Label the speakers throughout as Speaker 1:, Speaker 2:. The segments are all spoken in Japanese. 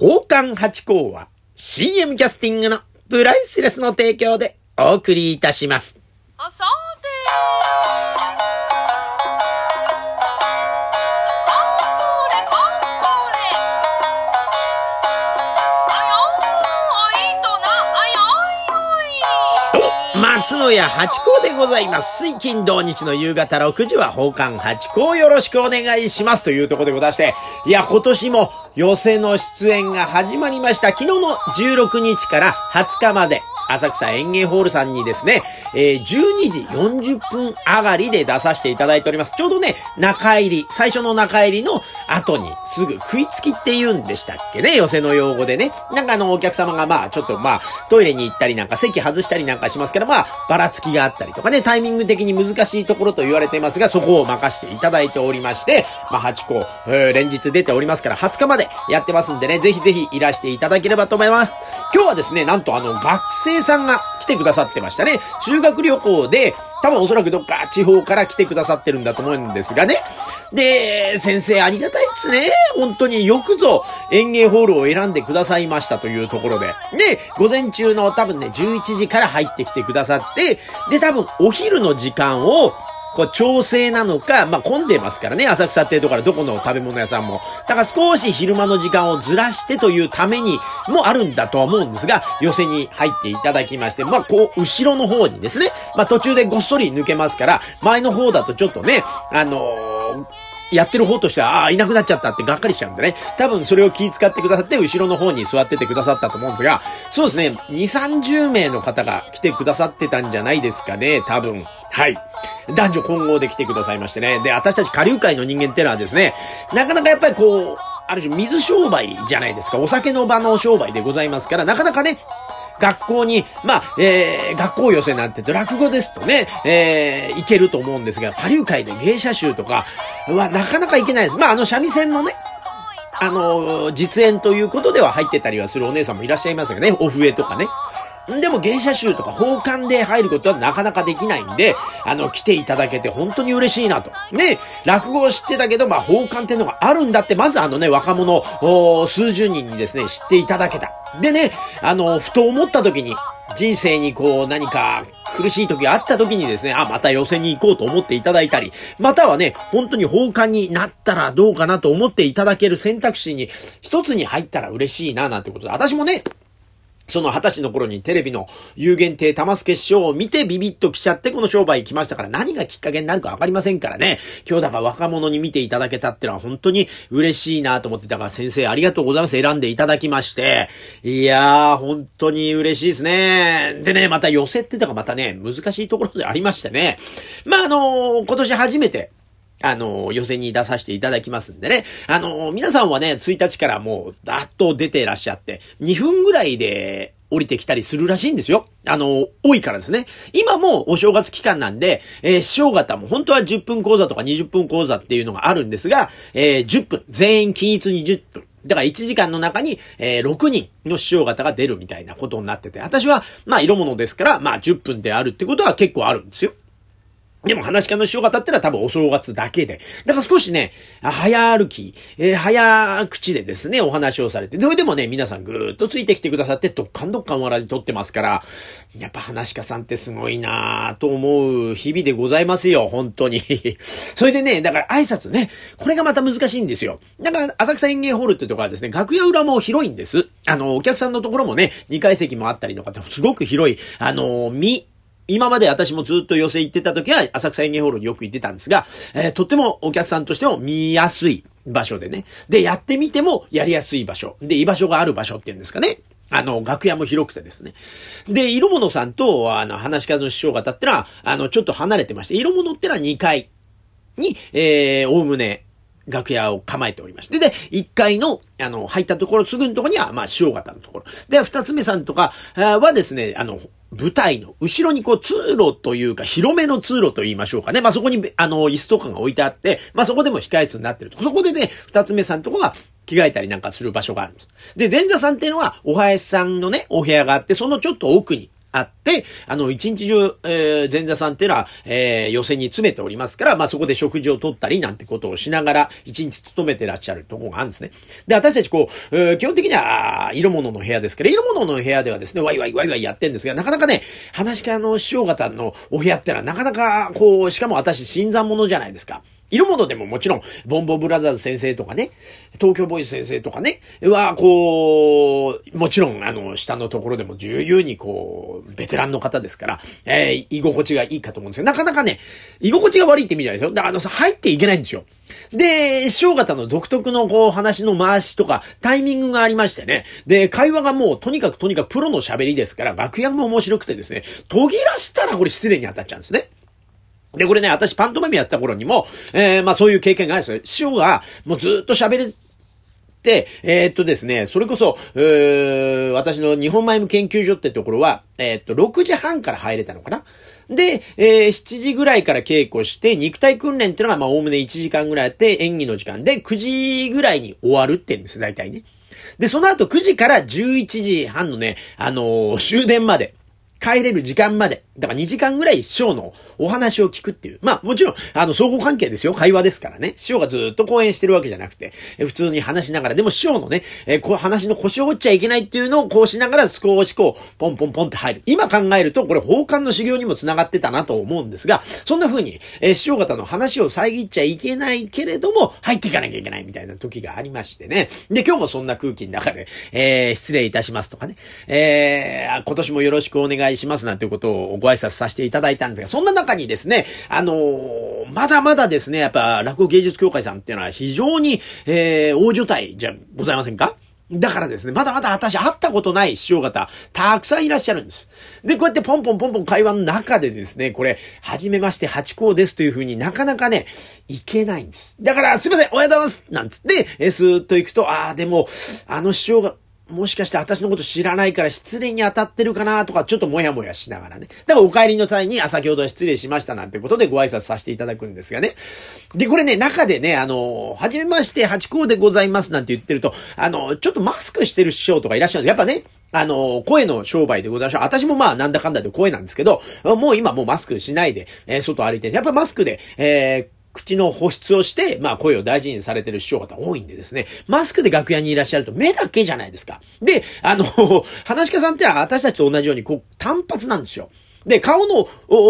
Speaker 1: 宝冠八甲は CM キャスティングのプライスレスの提供でお送りいたします。
Speaker 2: あ、さて
Speaker 1: 松野屋八甲でございます。水金土日の夕方6時は宝冠八甲よろしくお願いしますというところでございまして、いや、今年も寄席の出演が始まりました。昨日の16日から20日まで、浅草園芸ホールさんにですね、えー、12時40分上がりで出させていただいております。ちょうどね、中入り、最初の中入りの後にすぐ食いつきって言うんでしたっけね、寄せの用語でね。なんかあの、お客様がまあ、ちょっとまあ、トイレに行ったりなんか席外したりなんかしますから、まあ、ばらつきがあったりとかね、タイミング的に難しいところと言われていますが、そこを任せていただいておりまして、まあ、8個、えー、連日出ておりますから、20日までやってますんでね、ぜひぜひいらしていただければと思います。今日はですね、なんとあの、学生さんが来てくださってましたね。修学旅行で、多分おそらくどっか地方から来てくださってるんだと思うんですがね。で、先生ありがたいですね。本当によくぞ園芸ホールを選んでくださいましたというところで。で、午前中の多分ね、11時から入ってきてくださって、で、多分お昼の時間をこう調整なのか、まあ、混んでますからね、浅草っていうところどこの食べ物屋さんも。だから少し昼間の時間をずらしてというためにもあるんだとは思うんですが、寄せに入っていただきまして、まあ、こう、後ろの方にですね、まあ、途中でごっそり抜けますから、前の方だとちょっとね、あのーやってる方としては、ああ、いなくなっちゃったってがっかりしちゃうんでね。多分それを気遣ってくださって、後ろの方に座っててくださったと思うんですが、そうですね、2、30名の方が来てくださってたんじゃないですかね、多分。はい。男女混合で来てくださいましてね。で、私たち下流会の人間ってのはですね、なかなかやっぱりこう、ある種水商売じゃないですか。お酒の場の商売でございますから、なかなかね、学校に、まあ、えー、学校寄せなんて落語ですとね、えー、行けると思うんですが、下流会で芸者集とかはなかなか行けないです。まあ、あの三味線のね、あの、実演ということでは入ってたりはするお姉さんもいらっしゃいますよね。お笛とかね。でも芸者集とか奉還で入ることはなかなかできないんで、あの、来ていただけて本当に嬉しいなと。ね、落語を知ってたけど、まあ、奉還ってのがあるんだって、まずあのね、若者、数十人にですね、知っていただけた。でね、あの、ふと思った時に、人生にこう何か苦しい時があった時にですね、あ、また寄せに行こうと思っていただいたり、またはね、本当に奉還になったらどうかなと思っていただける選択肢に一つに入ったら嬉しいな、なんてことで、私もね、その二十歳の頃にテレビの有限定玉助決勝を見てビビッと来ちゃってこの商売来ましたから何がきっかけになるかわかりませんからね。今日だから若者に見ていただけたってのは本当に嬉しいなと思ってたから先生ありがとうございます。選んでいただきまして。いやー、本当に嬉しいですね。でね、また寄せってたかまたね、難しいところでありましてね。まあ、あのー、今年初めて、あの、予選に出させていただきますんでね。あの、皆さんはね、1日からもう、だっと出ていらっしゃって、2分ぐらいで降りてきたりするらしいんですよ。あの、多いからですね。今もお正月期間なんで、えー、師匠方も本当は10分講座とか20分講座っていうのがあるんですが、えー、10分、全員均一に10分。だから1時間の中に、えー、6人の師匠方が出るみたいなことになってて、私は、まあ、色物ですから、まあ、10分であるってことは結構あるんですよ。でも話し家の師匠方ってのは多分お正月だけで。だから少しね、早歩き、えー、早口でですね、お話をされて。それでもね、皆さんぐーっとついてきてくださって、どっかんどっかん笑い取ってますから、やっぱ話し家さんってすごいなぁと思う日々でございますよ、本当に。それでね、だから挨拶ね、これがまた難しいんですよ。だから、浅草園芸ホールってとこはですね、楽屋裏も広いんです。あの、お客さんのところもね、2階席もあったりとかって、すごく広い、あの、み、今まで私もずっと寄せ行ってた時は、浅草園芸ホールによく行ってたんですが、えー、とってもお客さんとしても見やすい場所でね。で、やってみてもやりやすい場所。で、居場所がある場所っていうんですかね。あの、楽屋も広くてですね。で、色物さんと、あの、話し家の師匠方ってのは、あの、ちょっと離れてまして、色物ってのは2階に、えー、おおむね、楽屋を構えておりまして。で、1階の、あの、入ったところ、すぐのところには、まあ、師匠方のところ。で、二つ目さんとかはですね、あの、舞台の後ろにこう通路というか広めの通路と言いましょうかね。まあそこにあの椅子とかが置いてあって、まあそこでも控え室になってると。そこでね、二つ目さんとこが着替えたりなんかする場所があるんです。で、前座さんっていうのはお囃子さんのね、お部屋があって、そのちょっと奥にあって、あの、一日中、えー前座さんっていうのは、えー、寄席に詰めておりますから、まあ、そこで食事をとったりなんてことをしながら、一日勤めてらっしゃるとこがあるんですね。で、私たちこう、えー基本的には、色物の部屋ですから、色物の部屋ではですね、ワイワイワイワイやってんですが、なかなかね、話し家の師匠方のお部屋ってのは、なかなか、こう、しかも私、新参者じゃないですか。色物でももちろん、ボンボブラザーズ先生とかね、東京ボーイズ先生とかね、は、こう、もちろん、あの、下のところでも重々にこう、ベテランの方ですから、えー居心地がいいかと思うんですけど、なかなかね、居心地が悪いって意味じゃないですよ。だからあのさ、入っていけないんですよ。で、師匠方の独特のこう話の回しとか、タイミングがありましてね。で、会話がもうとにかくとにかくプロの喋りですから、楽屋も面白くてですね、途切らしたらこれ失礼に当たっちゃうんですね。で、これね、私パントマイムやった頃にも、えー、まあそういう経験があるんですよ。師匠がもうずっと喋れて、えーっとですね、それこそ、えー、私の日本マイム研究所ってところは、えーっと、6時半から入れたのかなで、えー、7時ぐらいから稽古して、肉体訓練っていうのが、まあ、おおむね1時間ぐらいあって、演技の時間で、9時ぐらいに終わるって言うんです、大体ね。で、その後9時から11時半のね、あの終電まで、帰れる時間まで。だから2時間ぐらい師匠のお話を聞くっていう。まあもちろん、あの、相互関係ですよ。会話ですからね。師匠がずっと講演してるわけじゃなくて、え普通に話しながら、でも師匠のね、えこう話の腰を折っちゃいけないっていうのをこうしながら少しこう、ポンポンポンって入る。今考えると、これ奉還の修行にも繋がってたなと思うんですが、そんな風に、え師匠方の話を遮っちゃいけないけれども、入っていかなきゃいけないみたいな時がありましてね。で、今日もそんな空気の中で、えー失礼いたしますとかね、えー今年もよろしくお願いしますなんていうことをご挨拶させていただいたんですが、そんな中にですね、あのーまだまだですね、やっぱ落語芸術協会さんっていうのは非常に、えー大所帯じゃございませんか？だからですね、まだまだ私会ったことない師匠方、たくさんいらっしゃるんです。で、こうやってポンポンポンポン会話の中でですね、これ、はじめまして、八甲ですというふうになかなかね、いけないんです。だから、すいません、おはようございますなんつって、えースーッと行くと、ああ、でも、あの師匠が、もしかして私のこと知らないから失礼に当たってるかなとか、ちょっともやもやしながらね。だからお帰りの際に、あ、先ほどは失礼しましたなんてことでご挨拶させていただくんですがね。で、これね、中でね、あの、はじめまして、八甲でございますなんて言ってると、あの、ちょっとマスクしてる師匠とかいらっしゃるやっぱね、あの、声の商売でございましょう。私もまあ、なんだかんだで声なんですけど、もう今もうマスクしないで、えー外歩いて、やっぱマスクで、えー口の保湿をして、まあ声を大事にされてる師匠方多いんでですね、マスクで楽屋にいらっしゃると目だけじゃないですか。で、あの、話し家さんってのは私たちと同じように、こう、単発なんですよ。で、顔の、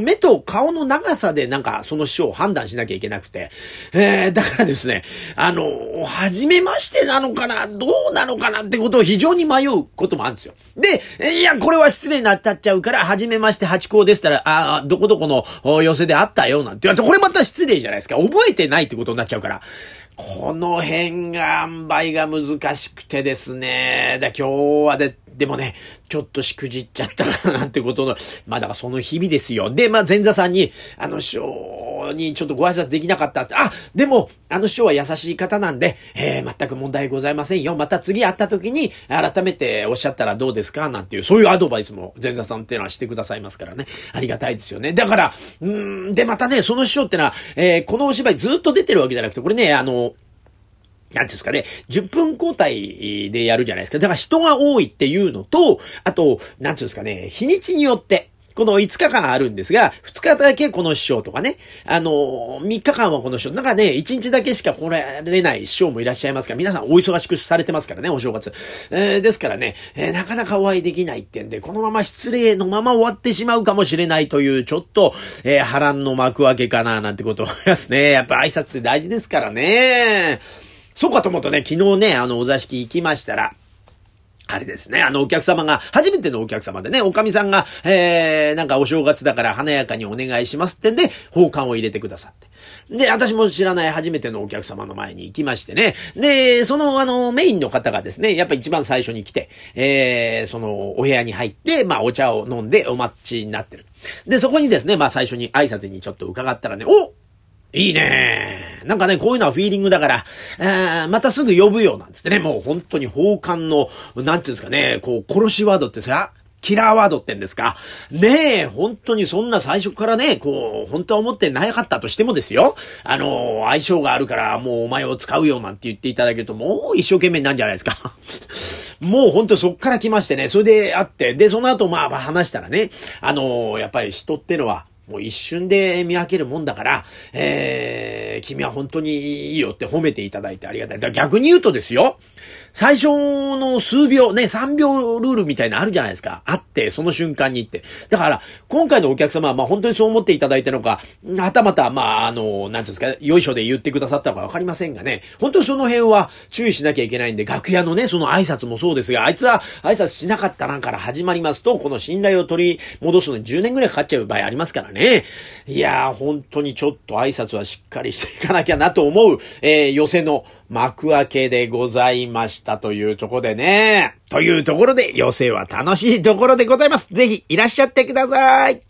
Speaker 1: 目と顔の長さでなんかその師匠を判断しなきゃいけなくて、えー、だからですね、あの、初めましてなのかな、どうなのかなってことを非常に迷うこともあるんですよ。で、いや、これは失礼になったっちゃうから、初めまして八甲ですったら、ああ、どこどこの寄せであったよ、なんて言われて、これまた失礼じゃないですか。覚えてないってことになっちゃうから。この辺が、塩梅が難しくてですね。だ今日はで、でもね、ちょっとしくじっちゃったかななんてことの、まだからその日々ですよ。で、まあ前座さんに、あの師匠にちょっとご挨拶できなかったって、あ、でも、あの師匠は優しい方なんで、えー、全く問題ございませんよ。また次会った時に、改めておっしゃったらどうですかなんていう、そういうアドバイスも前座さんっていうのはしてくださいますからね。ありがたいですよね。だから、うーん、で、またね、その師匠ってのは、えー、このお芝居ずっと出てるわけじゃなくて、これね、あの、なんていうんですかね、10分交代でやるじゃないですか。だから人が多いっていうのと、あと、なんていうんですかね、日にちによって、この5日間あるんですが、2日だけこの師匠とかね、あの、3日間はこの師匠、なんかね、1日だけしか来られない師匠もいらっしゃいますから、皆さんお忙しくされてますからね、お正月。えーですからね、えーなかなかお会いできないってんで、このまま失礼のまま終わってしまうかもしれないという、ちょっと、えー波乱の幕開けかな、なんてことを思いますね。やっぱ挨拶って大事ですからね。そうかと思うとね、昨日ね、あの、お座敷行きましたら、あれですね、あのお客様が、初めてのお客様でね、おかみさんが、えー、なんかお正月だから華やかにお願いしますってんで、奉還を入れてくださって。で、私も知らない初めてのお客様の前に行きましてね。で、その、あの、メインの方がですね、やっぱ一番最初に来て、えー、その、お部屋に入って、まあ、お茶を飲んでお待ちになってる。で、そこにですね、まあ、最初に挨拶にちょっと伺ったらね、おいいね。なんかね、こういうのはフィーリングだから、あーまたすぐ呼ぶよ、なんつってね、もう本当に奉還の、なんていうんですかね、こう、殺しワードってさ、キラーワードってんですか。ねえ、本当にそんな最初からね、こう、本当は思ってなかったとしてもですよ。あの、相性があるから、もうお前を使うよ、なんて言っていただけると、もう一生懸命なんじゃないですか。もうほんとそっから来ましてね、それで会って、で、その後まあ話したらね、あの、やっぱり人ってのは、もう一瞬で見分けるもんだから、えー、君は本当にいいよって褒めていただいてありがたい。だ逆に言うとですよ、最初の数秒、ね、3秒ルールみたいなあるじゃないですか。あって、その瞬間にって。だから、今回のお客様は、まあ本当にそう思っていただいたのか、はたまた、まあ、あの、なんていうんですか、よいしょで言ってくださったのかわかりませんがね、本当にその辺は注意しなきゃいけないんで、楽屋のね、その挨拶もそうですが、あいつは挨拶しなかったなから始まりますと、この信頼を取り戻すのに10年ぐらいかかっちゃう場合ありますからね。いやー、本当にちょっと挨拶はしっかりしていかなきゃなと思う、えー、寄せの幕開けでございましたというとこでね。というところで、寄席は楽しいところでございます。ぜひいらっしゃってください。